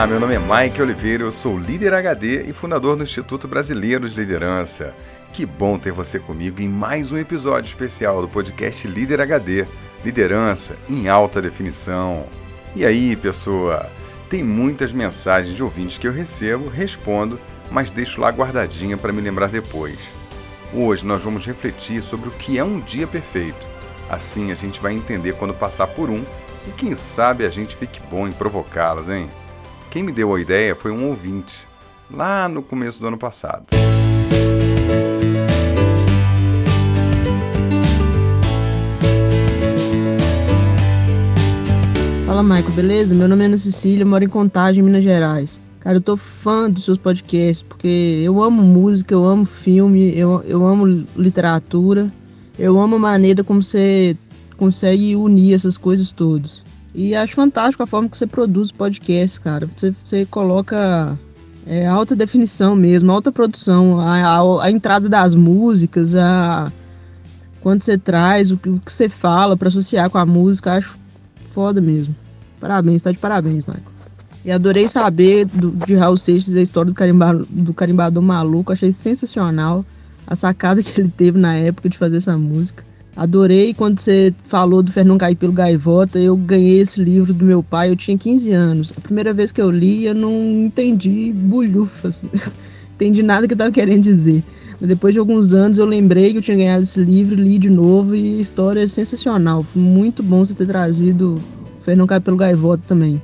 Olá, meu nome é Mike Oliveira, eu sou líder HD e fundador do Instituto Brasileiro de Liderança. Que bom ter você comigo em mais um episódio especial do podcast Líder HD Liderança em Alta Definição. E aí, pessoa? Tem muitas mensagens de ouvintes que eu recebo, respondo, mas deixo lá guardadinha para me lembrar depois. Hoje nós vamos refletir sobre o que é um dia perfeito. Assim a gente vai entender quando passar por um e quem sabe a gente fique bom em provocá-las, hein? Quem me deu a ideia foi um ouvinte, lá no começo do ano passado. Fala, Michael, beleza? Meu nome é Ana Cecília, moro em Contagem, Minas Gerais. Cara, eu tô fã dos seus podcasts, porque eu amo música, eu amo filme, eu, eu amo literatura, eu amo a maneira como você consegue unir essas coisas todas. E acho fantástico a forma que você produz podcasts, cara. Você, você coloca é, alta definição mesmo, alta produção, a, a, a, entrada das músicas, a quando você traz, o, o que você fala para associar com a música, acho foda mesmo. Parabéns, tá de parabéns, Michael. E adorei saber do, de Raul Seixas a história do, carimba, do carimbador maluco, achei sensacional a sacada que ele teve na época de fazer essa música. Adorei quando você falou do Fernão Caipelo Gaivota. Eu ganhei esse livro do meu pai, eu tinha 15 anos. A primeira vez que eu li, eu não entendi bulhufas. entendi nada que eu estava querendo dizer. Mas depois de alguns anos eu lembrei que eu tinha ganhado esse livro, li de novo e a história é sensacional. Foi muito bom você ter trazido Fernão Caipelo Gaivota também.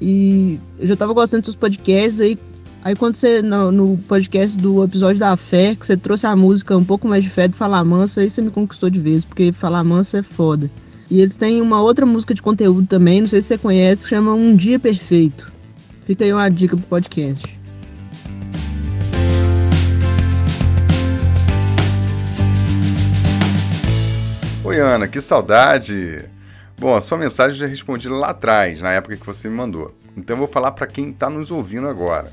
E eu já estava gostando dos podcasts aí Aí quando você, no, no, podcast do episódio da fé, que você trouxe a música um pouco mais de fé do Falar Mansa, aí você me conquistou de vez, porque Falar Mansa é foda. E eles têm uma outra música de conteúdo também, não sei se você conhece, que chama Um Dia Perfeito. Fica aí uma dica pro podcast. Oi Ana, que saudade! Bom, a sua mensagem eu já respondi lá atrás, na época que você me mandou. Então eu vou falar para quem está nos ouvindo agora.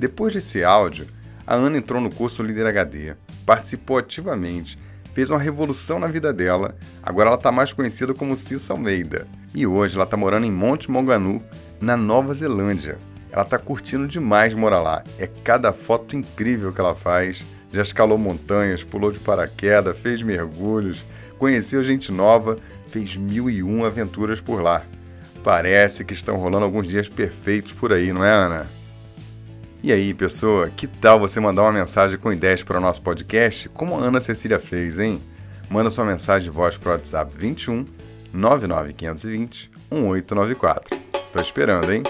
Depois desse áudio, a Ana entrou no curso Líder HD, participou ativamente, fez uma revolução na vida dela. Agora ela está mais conhecida como Cissa Almeida. E hoje ela está morando em Monte Monganu, na Nova Zelândia. Ela está curtindo demais morar lá. É cada foto incrível que ela faz. Já escalou montanhas, pulou de paraquedas, fez mergulhos, conheceu gente nova, fez mil e um aventuras por lá. Parece que estão rolando alguns dias perfeitos por aí, não é, Ana? E aí, pessoa, que tal você mandar uma mensagem com ideias para o nosso podcast, como a Ana Cecília fez, hein? Manda sua mensagem de voz para o WhatsApp 21 99520 1894. Tô esperando, hein?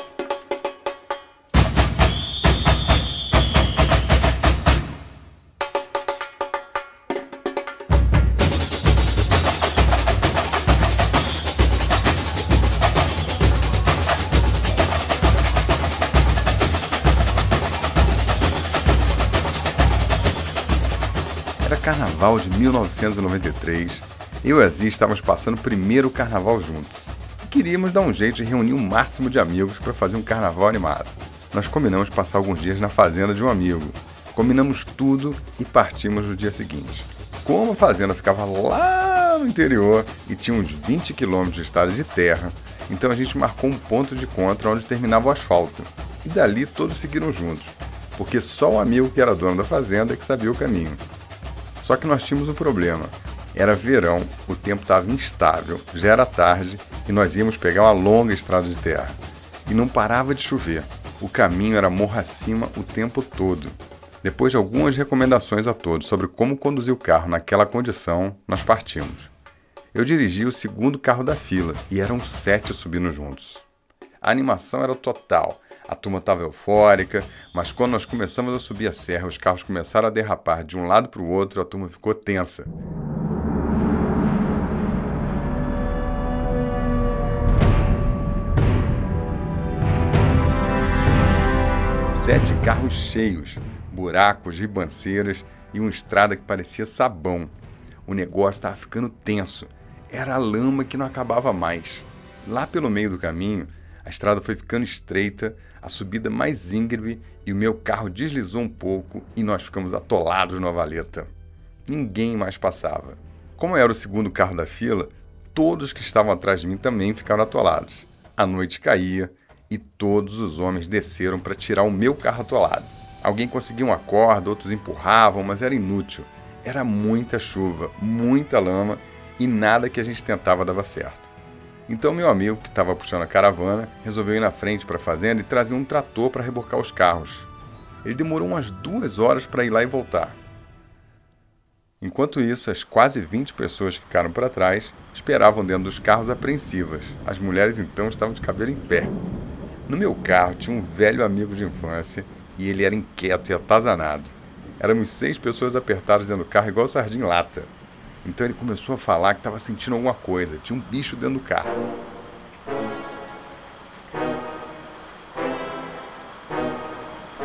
Carnaval de 1993, eu e a Zia estávamos passando o primeiro carnaval juntos. E queríamos dar um jeito de reunir o um máximo de amigos para fazer um carnaval animado. Nós combinamos passar alguns dias na fazenda de um amigo. Combinamos tudo e partimos no dia seguinte. Como a fazenda ficava lá no interior e tinha uns 20 quilômetros de estrada de terra, então a gente marcou um ponto de encontro onde terminava o asfalto. E dali todos seguiram juntos, porque só o amigo que era dono da fazenda é que sabia o caminho. Só que nós tínhamos um problema. Era verão, o tempo estava instável, já era tarde e nós íamos pegar uma longa estrada de terra. E não parava de chover. O caminho era morra acima o tempo todo. Depois de algumas recomendações a todos sobre como conduzir o carro naquela condição, nós partimos. Eu dirigi o segundo carro da fila e eram sete subindo juntos. A animação era total a turma estava eufórica, mas quando nós começamos a subir a serra, os carros começaram a derrapar de um lado para o outro, a turma ficou tensa. Sete carros cheios, buracos, ribanceiras e uma estrada que parecia sabão. O negócio estava ficando tenso. Era a lama que não acabava mais. Lá pelo meio do caminho, a estrada foi ficando estreita, a subida mais íngreme e o meu carro deslizou um pouco e nós ficamos atolados na valeta. Ninguém mais passava. Como eu era o segundo carro da fila, todos que estavam atrás de mim também ficaram atolados. A noite caía e todos os homens desceram para tirar o meu carro atolado. Alguém conseguia uma corda, outros empurravam, mas era inútil. Era muita chuva, muita lama e nada que a gente tentava dava certo. Então meu amigo, que estava puxando a caravana, resolveu ir na frente para a fazenda e trazer um trator para rebocar os carros. Ele demorou umas duas horas para ir lá e voltar. Enquanto isso, as quase 20 pessoas que ficaram para trás esperavam dentro dos carros apreensivas. As mulheres então estavam de cabelo em pé. No meu carro tinha um velho amigo de infância e ele era inquieto e atazanado. Éramos seis pessoas apertadas dentro do carro, igual sardinha lata. Então ele começou a falar que estava sentindo alguma coisa, tinha um bicho dentro do carro.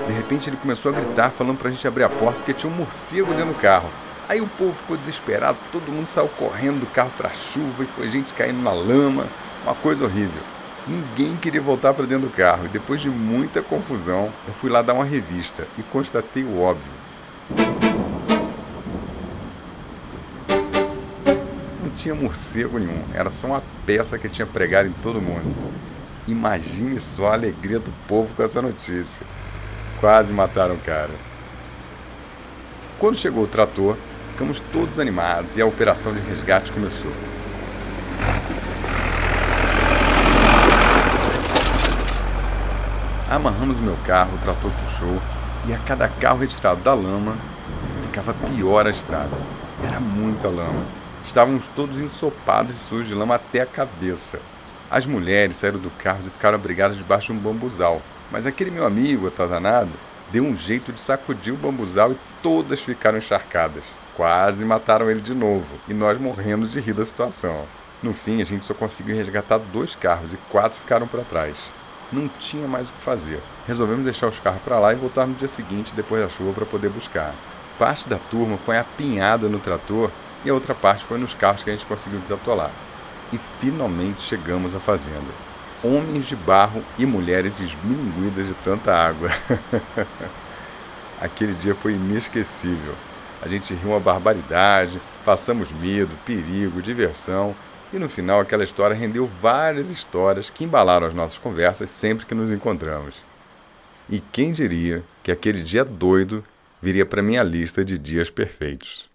De repente ele começou a gritar, falando para a gente abrir a porta porque tinha um morcego dentro do carro. Aí o povo ficou desesperado, todo mundo saiu correndo do carro para a chuva e foi gente caindo na lama, uma coisa horrível. Ninguém queria voltar para dentro do carro e depois de muita confusão, eu fui lá dar uma revista e constatei o óbvio. Tinha morcego nenhum, era só uma peça que tinha pregado em todo mundo. Imagine só a alegria do povo com essa notícia. Quase mataram o cara. Quando chegou o trator, Ficamos todos animados e a operação de resgate começou. Amarramos o meu carro, o trator puxou e a cada carro retirado da lama ficava pior a estrada. Era muita lama. Estávamos todos ensopados e sujos de lama até a cabeça. As mulheres saíram do carro e ficaram abrigadas debaixo de um bambuzal. Mas aquele meu amigo, atazanado, deu um jeito de sacudir o bambuzal e todas ficaram encharcadas. Quase mataram ele de novo e nós morrendo de rir da situação. No fim, a gente só conseguiu resgatar dois carros e quatro ficaram para trás. Não tinha mais o que fazer. Resolvemos deixar os carros para lá e voltar no dia seguinte, depois da chuva, para poder buscar. Parte da turma foi apinhada no trator e a outra parte foi nos carros que a gente conseguiu desatolar. E finalmente chegamos à fazenda. Homens de barro e mulheres esmilinguidas de tanta água. Aquele dia foi inesquecível. A gente riu uma barbaridade, passamos medo, perigo, diversão, e no final aquela história rendeu várias histórias que embalaram as nossas conversas sempre que nos encontramos. E quem diria que aquele dia doido viria para minha lista de dias perfeitos.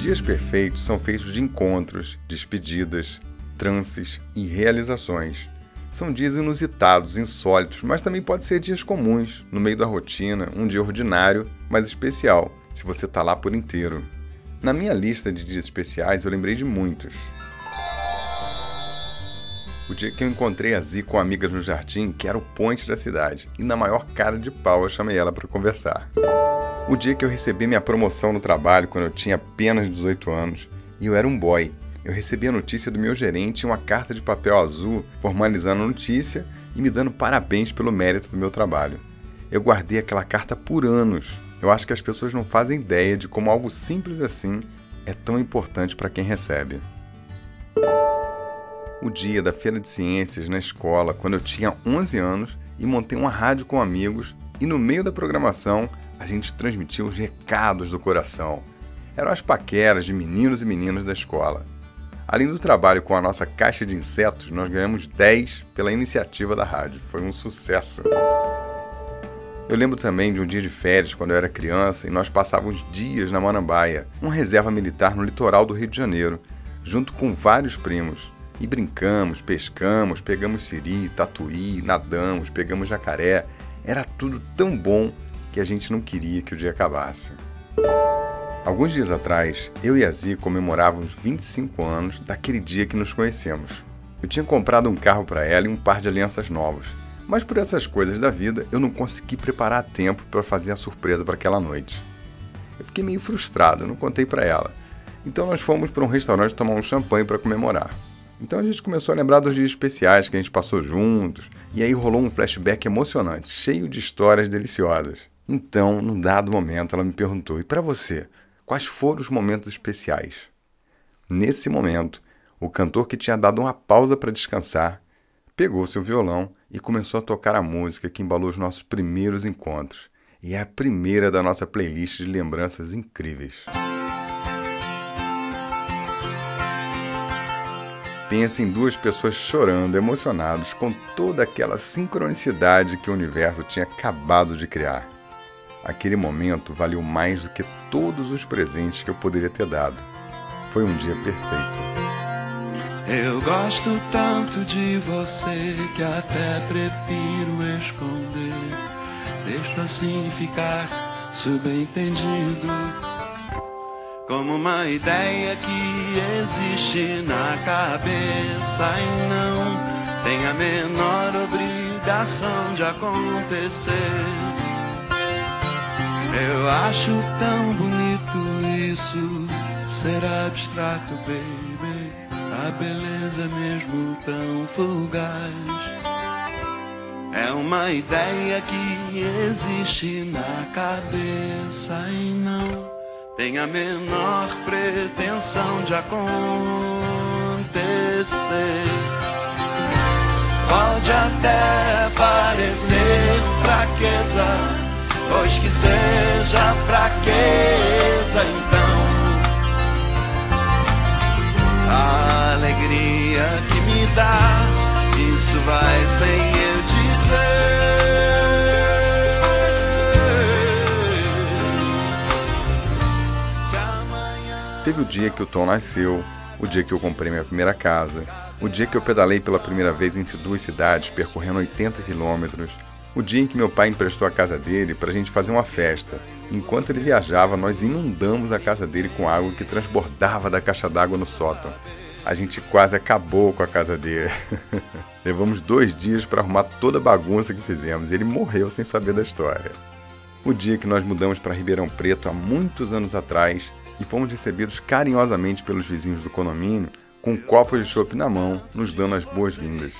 Dias perfeitos são feitos de encontros, despedidas, trances e realizações. São dias inusitados, insólitos, mas também pode ser dias comuns, no meio da rotina, um dia ordinário, mas especial, se você está lá por inteiro. Na minha lista de dias especiais, eu lembrei de muitos. O dia que eu encontrei a Zi com amigas no jardim, que era o ponte da cidade, e na maior cara de pau eu chamei ela para conversar. O dia que eu recebi minha promoção no trabalho quando eu tinha apenas 18 anos, e eu era um boy, eu recebi a notícia do meu gerente uma carta de papel azul formalizando a notícia e me dando parabéns pelo mérito do meu trabalho. Eu guardei aquela carta por anos. Eu acho que as pessoas não fazem ideia de como algo simples assim é tão importante para quem recebe. O dia da feira de ciências na escola, quando eu tinha 11 anos e montei uma rádio com amigos e no meio da programação a gente transmitia os recados do coração. Eram as paqueras de meninos e meninas da escola. Além do trabalho com a nossa caixa de insetos, nós ganhamos 10 pela iniciativa da rádio. Foi um sucesso. Eu lembro também de um dia de férias quando eu era criança e nós passávamos dias na Manambaia, uma reserva militar no litoral do Rio de Janeiro, junto com vários primos. E brincamos, pescamos, pegamos siri, tatuí, nadamos, pegamos jacaré. Era tudo tão bom que a gente não queria que o dia acabasse. Alguns dias atrás, eu e a Zi comemorávamos 25 anos daquele dia que nos conhecemos. Eu tinha comprado um carro para ela e um par de alianças novos, mas por essas coisas da vida eu não consegui preparar a tempo para fazer a surpresa para aquela noite. Eu fiquei meio frustrado, não contei para ela. Então nós fomos para um restaurante tomar um champanhe para comemorar. Então a gente começou a lembrar dos dias especiais que a gente passou juntos, e aí rolou um flashback emocionante, cheio de histórias deliciosas. Então, num dado momento, ela me perguntou: "E para você, Quais foram os momentos especiais? Nesse momento, o cantor que tinha dado uma pausa para descansar pegou seu violão e começou a tocar a música que embalou os nossos primeiros encontros. e é a primeira da nossa playlist de lembranças incríveis. Pensa em duas pessoas chorando, emocionados, com toda aquela sincronicidade que o universo tinha acabado de criar. Aquele momento valeu mais do que todos os presentes que eu poderia ter dado. Foi um dia perfeito. Eu gosto tanto de você que até prefiro esconder. Deixo assim ficar subentendido. Como uma ideia que existe na cabeça e não tem a menor obrigação de acontecer. Eu acho tão bonito isso ser abstrato, baby. A beleza mesmo tão fugaz. É uma ideia que existe na cabeça e não tem a menor pretensão de acontecer. Pode até parecer fraqueza, pois que seja fraqueza, então a alegria que me dá, isso vai sem eu dizer. Teve o dia que o Tom nasceu, o dia que eu comprei minha primeira casa, o dia que eu pedalei pela primeira vez entre duas cidades, percorrendo 80 quilômetros, o dia em que meu pai emprestou a casa dele para a gente fazer uma festa. Enquanto ele viajava, nós inundamos a casa dele com água que transbordava da caixa d'água no sótão. A gente quase acabou com a casa dele. Levamos dois dias para arrumar toda a bagunça que fizemos e ele morreu sem saber da história. O dia que nós mudamos para Ribeirão Preto há muitos anos atrás e fomos recebidos carinhosamente pelos vizinhos do condomínio com um copo de chopp na mão, nos dando as boas-vindas.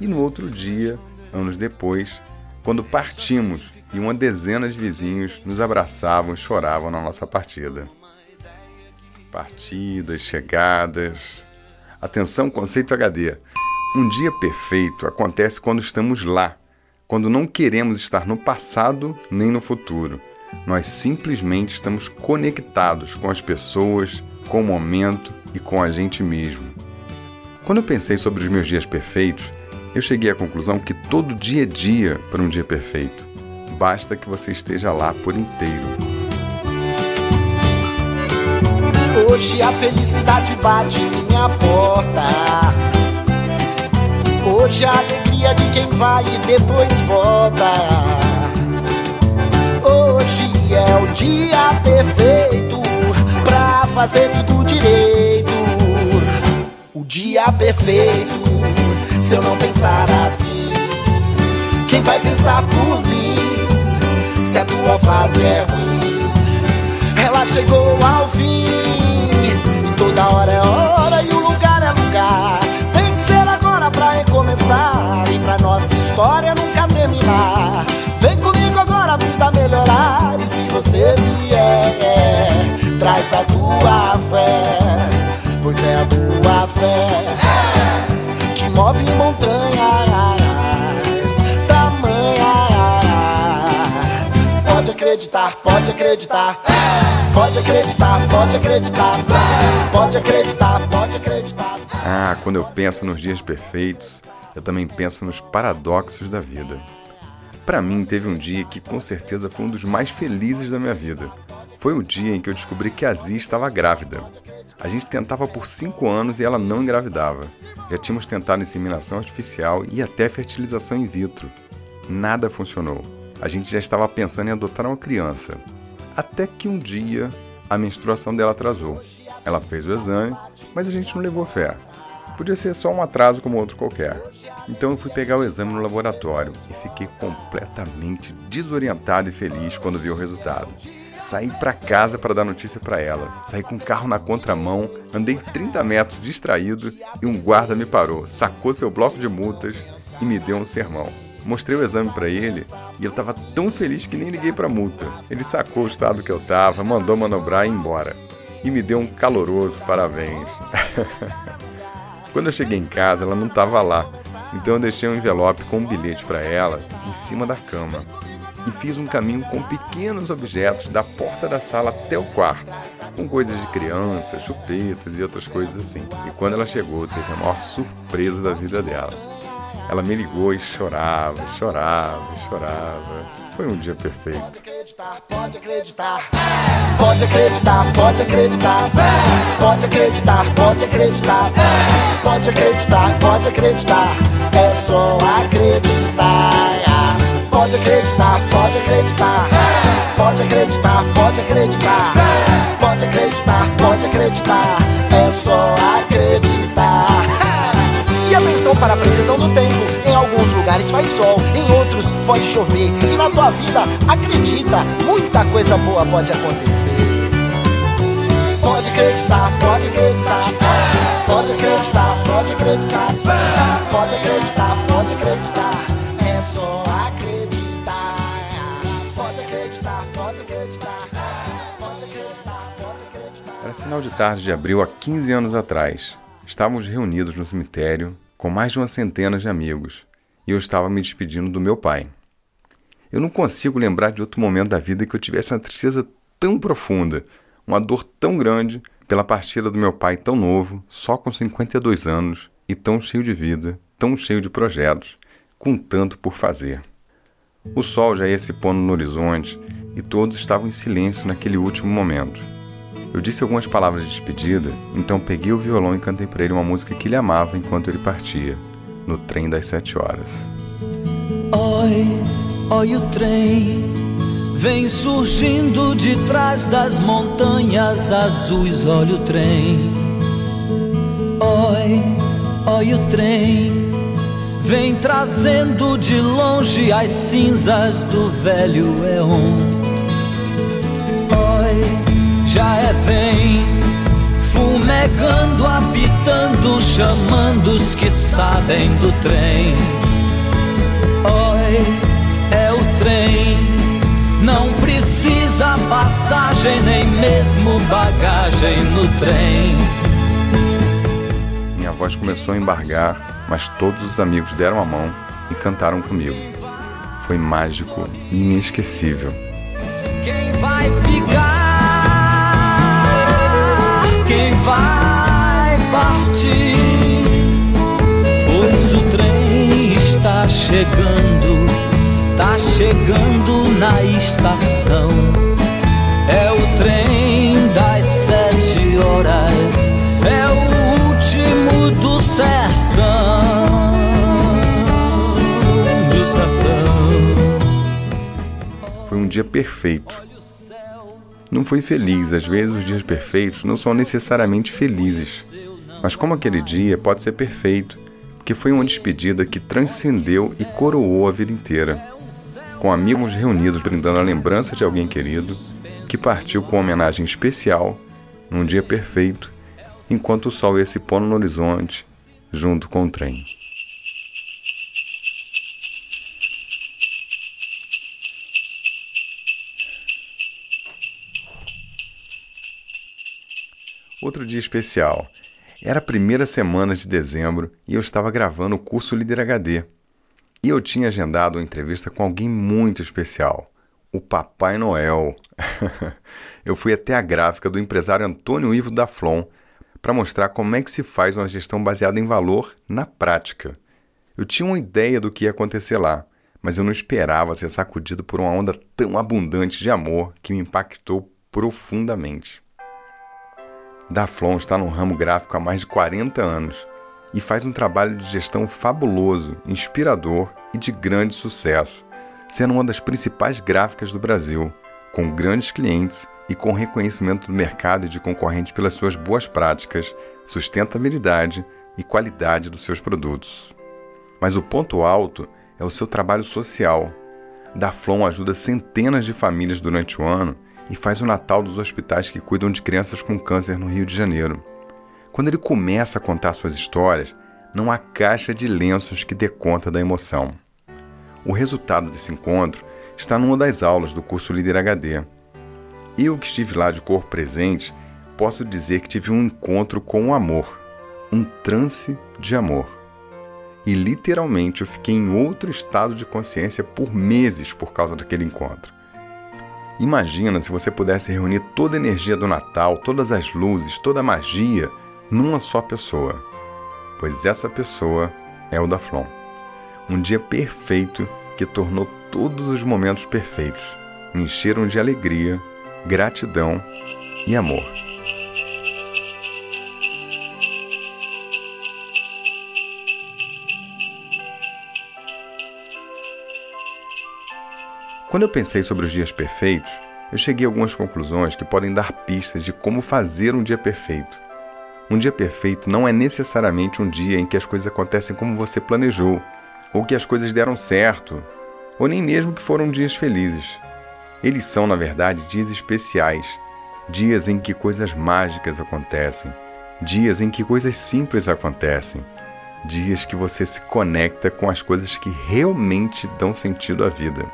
E no outro dia, anos depois, quando partimos e uma dezena de vizinhos nos abraçavam e choravam na nossa partida. Partidas, chegadas. Atenção, conceito HD. Um dia perfeito acontece quando estamos lá, quando não queremos estar no passado nem no futuro nós simplesmente estamos conectados com as pessoas, com o momento e com a gente mesmo. Quando eu pensei sobre os meus dias perfeitos, eu cheguei à conclusão que todo dia é dia para um dia perfeito. Basta que você esteja lá por inteiro. Hoje a felicidade bate minha porta. Hoje a alegria de quem vai e depois volta é o dia perfeito pra fazer tudo direito. O dia perfeito, se eu não pensar assim, quem vai pensar por mim? Se a tua fase é ruim, ela chegou ao fim. E toda hora é hora e o lugar é lugar. Tem que ser agora pra recomeçar e pra nossa história nunca terminar. Vem comigo agora, a vida melhorar. E se você vier, traz a tua fé. Pois é a tua fé acreditar, pode acreditar. Pode acreditar, pode acreditar. Pode acreditar, pode acreditar. Ah, quando eu penso nos dias perfeitos, eu também penso nos paradoxos da vida. Para mim, teve um dia que com certeza foi um dos mais felizes da minha vida. Foi o dia em que eu descobri que a Zia estava grávida. A gente tentava por cinco anos e ela não engravidava. Já tínhamos tentado inseminação artificial e até fertilização in vitro. Nada funcionou. A gente já estava pensando em adotar uma criança. Até que um dia a menstruação dela atrasou. Ela fez o exame, mas a gente não levou fé. Podia ser só um atraso como outro qualquer. Então eu fui pegar o exame no laboratório e fiquei completamente desorientado e feliz quando vi o resultado. Saí para casa para dar notícia para ela. Saí com o carro na contramão, andei 30 metros distraído e um guarda me parou, sacou seu bloco de multas e me deu um sermão. Mostrei o exame para ele e eu estava tão feliz que nem liguei para multa. Ele sacou o estado que eu estava, mandou manobrar e ir embora. E me deu um caloroso parabéns. Quando eu cheguei em casa, ela não estava lá, então eu deixei um envelope com um bilhete para ela em cima da cama. e fiz um caminho com pequenos objetos da porta da sala até o quarto, com coisas de criança, chupetas e outras coisas assim. E quando ela chegou, teve a maior surpresa da vida dela. Ela me ligou e chorava, chorava, chorava. Foi um dia perfeito. Pode acreditar, pode acreditar, pode acreditar, pode acreditar, pode acreditar, pode acreditar, pode acreditar, é só acreditar. Pode acreditar, pode acreditar, pode acreditar, pode acreditar, pode acreditar, pode acreditar, é só acreditar. E atenção para a previsão do tempo. Em alguns lugares faz sol, em outros pode chover. E na tua vida, acredita, muita coisa boa pode acontecer. Pode acreditar, pode acreditar, pode acreditar, pode acreditar, pode acreditar, pode acreditar. É só acreditar. Pode acreditar, pode acreditar, pode acreditar, pode acreditar. Era final de tarde de abril há 15 anos atrás. Estávamos reunidos no cemitério com mais de uma centena de amigos e eu estava me despedindo do meu pai. Eu não consigo lembrar de outro momento da vida que eu tivesse uma tristeza tão profunda, uma dor tão grande pela partida do meu pai tão novo, só com 52 anos e tão cheio de vida, tão cheio de projetos, com tanto por fazer. O sol já ia se pondo no horizonte e todos estavam em silêncio naquele último momento. Eu disse algumas palavras de despedida, então peguei o violão e cantei para ele uma música que ele amava enquanto ele partia, no trem das sete horas. Oi, oi o trem vem surgindo de trás das montanhas azuis, olha o trem. Oi, oi o trem vem trazendo de longe as cinzas do velho Eon. Já é vem fumegando, apitando, chamando os que sabem do trem. Oi, é o trem, não precisa passagem nem mesmo bagagem no trem. Minha voz começou a embargar, mas todos os amigos deram a mão e cantaram comigo. Foi mágico e inesquecível. Quem vai ficar? Quem vai partir? Pois o trem está chegando, tá chegando na estação. É o trem das sete horas, é o último do sertão. Do sertão. Foi um dia perfeito. Não foi feliz, às vezes os dias perfeitos não são necessariamente felizes. Mas como aquele dia pode ser perfeito, porque foi uma despedida que transcendeu e coroou a vida inteira. Com amigos reunidos brindando a lembrança de alguém querido, que partiu com uma homenagem especial, num dia perfeito, enquanto o sol ia se pondo no horizonte, junto com o trem. Outro dia especial. Era a primeira semana de dezembro e eu estava gravando o curso Líder HD. E eu tinha agendado uma entrevista com alguém muito especial, o Papai Noel. eu fui até a gráfica do empresário Antônio Ivo da Flon para mostrar como é que se faz uma gestão baseada em valor na prática. Eu tinha uma ideia do que ia acontecer lá, mas eu não esperava ser sacudido por uma onda tão abundante de amor que me impactou profundamente. Daflon está no ramo gráfico há mais de 40 anos e faz um trabalho de gestão fabuloso, inspirador e de grande sucesso, sendo uma das principais gráficas do Brasil, com grandes clientes e com reconhecimento do mercado e de concorrentes pelas suas boas práticas, sustentabilidade e qualidade dos seus produtos. Mas o ponto alto é o seu trabalho social. Daflon ajuda centenas de famílias durante o ano e faz o Natal dos hospitais que cuidam de crianças com câncer no Rio de Janeiro. Quando ele começa a contar suas histórias, não há caixa de lenços que dê conta da emoção. O resultado desse encontro está numa das aulas do curso Líder HD. Eu que estive lá de corpo presente, posso dizer que tive um encontro com o amor, um transe de amor. E literalmente eu fiquei em outro estado de consciência por meses por causa daquele encontro. Imagina se você pudesse reunir toda a energia do Natal, todas as luzes, toda a magia numa só pessoa. Pois essa pessoa é o da Flon. Um dia perfeito que tornou todos os momentos perfeitos. Me encheram de alegria, gratidão e amor. Quando eu pensei sobre os dias perfeitos, eu cheguei a algumas conclusões que podem dar pistas de como fazer um dia perfeito. Um dia perfeito não é necessariamente um dia em que as coisas acontecem como você planejou, ou que as coisas deram certo, ou nem mesmo que foram dias felizes. Eles são, na verdade, dias especiais, dias em que coisas mágicas acontecem, dias em que coisas simples acontecem, dias que você se conecta com as coisas que realmente dão sentido à vida.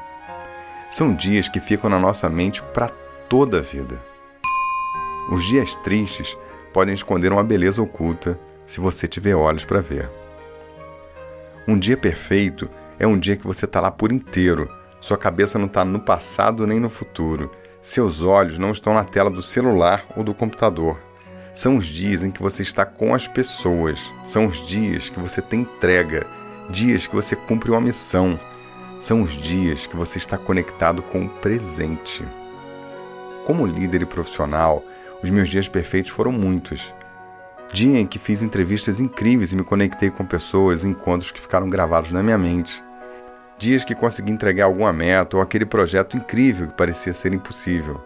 São dias que ficam na nossa mente para toda a vida. Os dias tristes podem esconder uma beleza oculta se você tiver olhos para ver. Um dia perfeito é um dia que você está lá por inteiro. Sua cabeça não está no passado nem no futuro. Seus olhos não estão na tela do celular ou do computador. São os dias em que você está com as pessoas. São os dias que você tem entrega. Dias que você cumpre uma missão são os dias que você está conectado com o presente. Como líder e profissional, os meus dias perfeitos foram muitos. Dia em que fiz entrevistas incríveis e me conectei com pessoas, encontros que ficaram gravados na minha mente. Dias que consegui entregar alguma meta ou aquele projeto incrível que parecia ser impossível.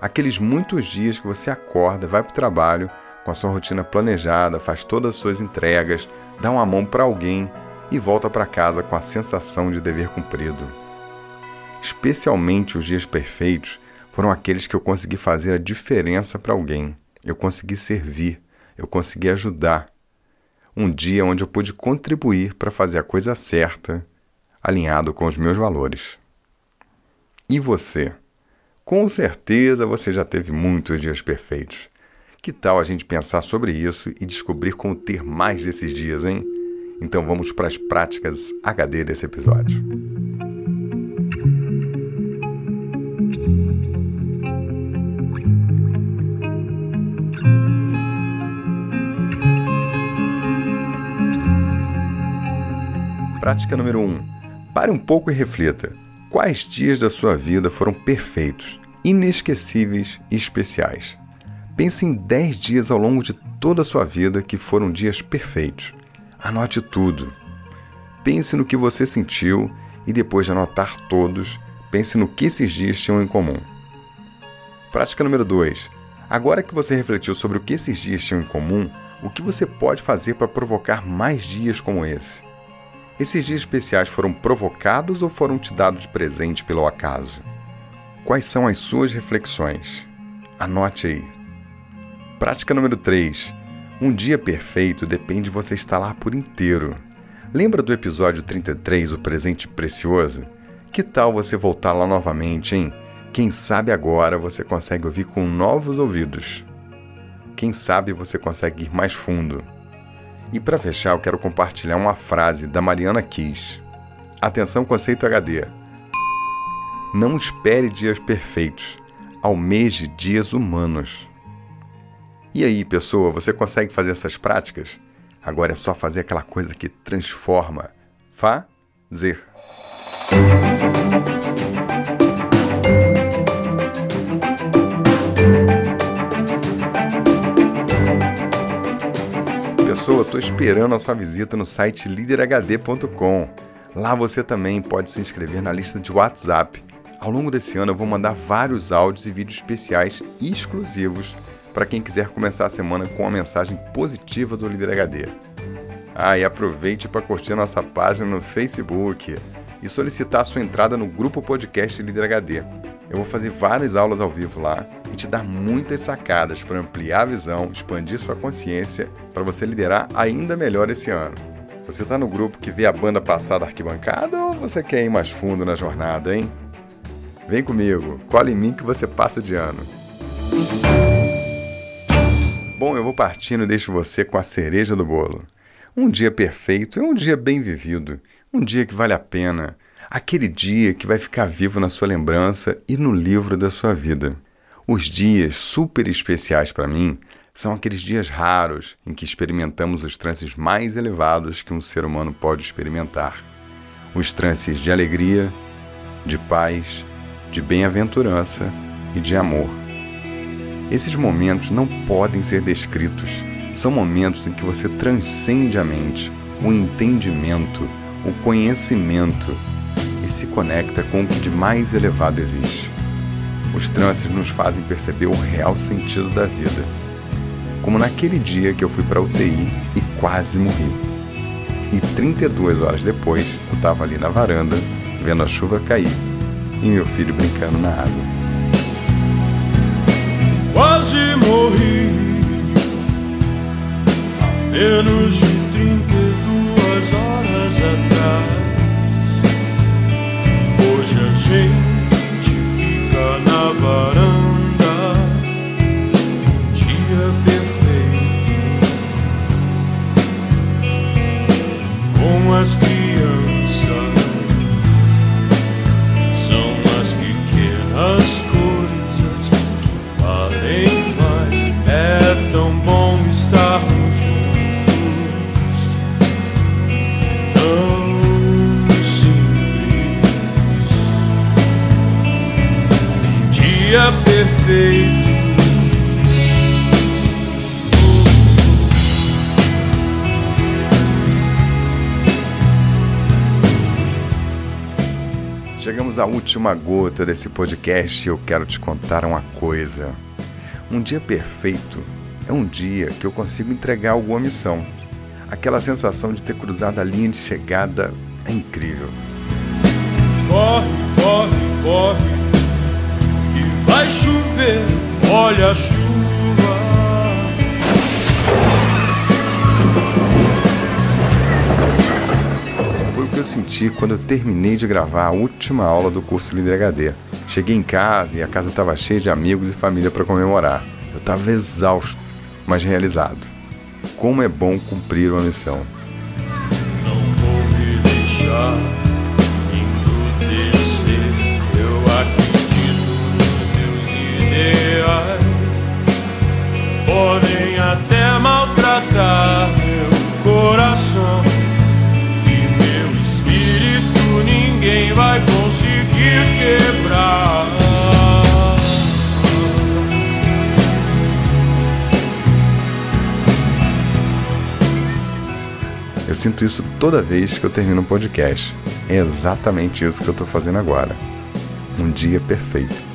Aqueles muitos dias que você acorda, vai para o trabalho, com a sua rotina planejada, faz todas as suas entregas, dá uma mão para alguém e volta para casa com a sensação de dever cumprido. Especialmente os dias perfeitos foram aqueles que eu consegui fazer a diferença para alguém. Eu consegui servir, eu consegui ajudar. Um dia onde eu pude contribuir para fazer a coisa certa, alinhado com os meus valores. E você? Com certeza você já teve muitos dias perfeitos. Que tal a gente pensar sobre isso e descobrir como ter mais desses dias, hein? Então vamos para as práticas HD desse episódio. Prática número 1. Um, pare um pouco e reflita. Quais dias da sua vida foram perfeitos, inesquecíveis e especiais? Pense em 10 dias ao longo de toda a sua vida que foram dias perfeitos. Anote tudo. Pense no que você sentiu e depois de anotar todos, pense no que esses dias tinham em comum. Prática número 2. Agora que você refletiu sobre o que esses dias tinham em comum, o que você pode fazer para provocar mais dias como esse? Esses dias especiais foram provocados ou foram te dados de presente pelo acaso? Quais são as suas reflexões? Anote aí. Prática número 3. Um dia perfeito depende de você estar lá por inteiro. Lembra do episódio 33, O Presente Precioso? Que tal você voltar lá novamente, hein? Quem sabe agora você consegue ouvir com novos ouvidos. Quem sabe você consegue ir mais fundo. E para fechar, eu quero compartilhar uma frase da Mariana Kiss. Atenção, conceito HD. Não espere dias perfeitos, almeje dias humanos. E aí, pessoa, você consegue fazer essas práticas? Agora é só fazer aquela coisa que transforma. Fazer. Pessoa, estou esperando a sua visita no site liderhd.com. Lá você também pode se inscrever na lista de WhatsApp. Ao longo desse ano eu vou mandar vários áudios e vídeos especiais exclusivos para quem quiser começar a semana com uma mensagem positiva do Líder HD. Ah, e aproveite para curtir nossa página no Facebook e solicitar sua entrada no grupo podcast Líder HD. Eu vou fazer várias aulas ao vivo lá e te dar muitas sacadas para ampliar a visão, expandir sua consciência para você liderar ainda melhor esse ano. Você está no grupo que vê a banda passar da arquibancada ou você quer ir mais fundo na jornada, hein? Vem comigo, cola em mim que você passa de ano. Bom, eu vou partindo e deixo você com a cereja do bolo. Um dia perfeito é um dia bem vivido, um dia que vale a pena, aquele dia que vai ficar vivo na sua lembrança e no livro da sua vida. Os dias super especiais para mim são aqueles dias raros em que experimentamos os trances mais elevados que um ser humano pode experimentar. Os trances de alegria, de paz, de bem-aventurança e de amor. Esses momentos não podem ser descritos são momentos em que você transcende a mente, o entendimento, o conhecimento e se conecta com o que de mais elevado existe. Os trances nos fazem perceber o real sentido da vida. Como naquele dia que eu fui para UTI e quase morri. E 32 horas depois, eu estava ali na varanda, vendo a chuva cair e meu filho brincando na água. Quase morri. Menos de última gota desse podcast eu quero te contar uma coisa. Um dia perfeito é um dia que eu consigo entregar alguma missão. Aquela sensação de ter cruzado a linha de chegada é incrível. Corre, corre, corre Vai chover, olha a chuva. Eu senti quando eu terminei de gravar a última aula do curso Líder HD. Cheguei em casa e a casa estava cheia de amigos e família para comemorar. Eu estava exausto, mas realizado. Como é bom cumprir uma missão. Sinto isso toda vez que eu termino um podcast. É exatamente isso que eu estou fazendo agora. Um dia perfeito.